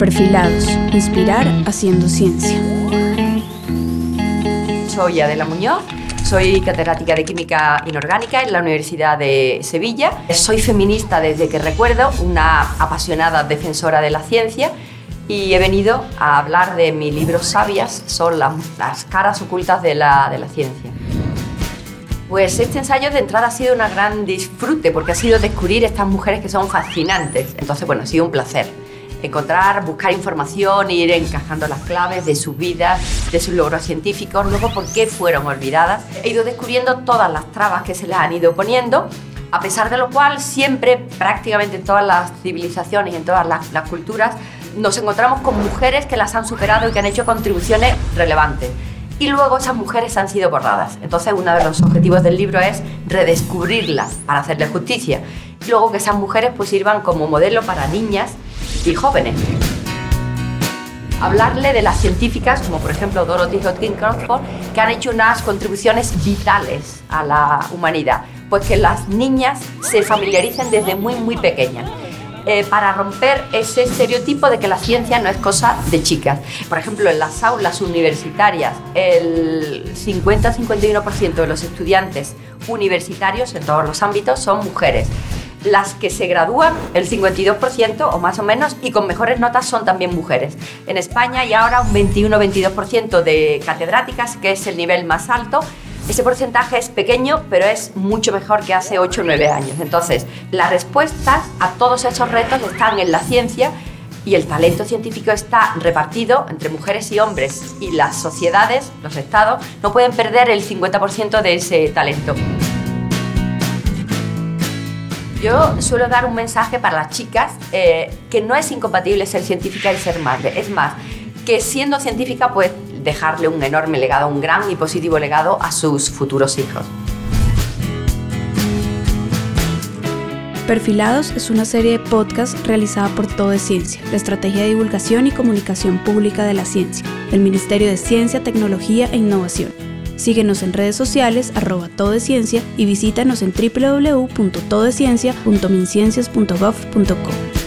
Perfilados, inspirar haciendo ciencia. Soy Adela Muñoz, soy catedrática de Química Inorgánica en la Universidad de Sevilla. Soy feminista desde que recuerdo, una apasionada defensora de la ciencia y he venido a hablar de mi libro Sabias, son las, caras ocultas de la, de la ciencia. Pues este ensayo de entrada ha sido un gran disfrute porque ha sido descubrir estas mujeres que son fascinantes. Entonces, bueno, ha sido un placer encontrar, buscar información, ir encajando las claves de sus vidas, de sus logros científicos, luego por qué fueron olvidadas. He ido descubriendo todas las trabas que se les han ido poniendo, a pesar de lo cual siempre, prácticamente en todas las civilizaciones y en todas las, las culturas, nos encontramos con mujeres que las han superado y que han hecho contribuciones relevantes y luego esas mujeres han sido borradas. Entonces uno de los objetivos del libro es redescubrirlas para hacerle justicia luego que esas mujeres pues sirvan como modelo para niñas y jóvenes. Hablarle de las científicas, como por ejemplo Dorothy Hodgkin Crawford, que han hecho unas contribuciones vitales a la humanidad, pues que las niñas se familiaricen desde muy muy pequeñas. Eh, para romper ese estereotipo de que la ciencia no es cosa de chicas. Por ejemplo, en las aulas universitarias, el 50-51% de los estudiantes universitarios en todos los ámbitos son mujeres las que se gradúan, el 52% o más o menos, y con mejores notas son también mujeres. En España hay ahora un 21-22% de catedráticas, que es el nivel más alto. Ese porcentaje es pequeño, pero es mucho mejor que hace 8 o 9 años. Entonces, las respuestas a todos esos retos están en la ciencia y el talento científico está repartido entre mujeres y hombres y las sociedades, los estados, no pueden perder el 50% de ese talento. Yo suelo dar un mensaje para las chicas eh, que no es incompatible ser científica y ser madre. Es más, que siendo científica puedes dejarle un enorme legado, un gran y positivo legado a sus futuros hijos. Perfilados es una serie de podcasts realizada por Todo de Ciencia, la estrategia de divulgación y comunicación pública de la ciencia, del Ministerio de Ciencia, Tecnología e Innovación. Síguenos en redes sociales, arroba todo de ciencia y visítanos en www.todesciencia.minciencias.gov.co.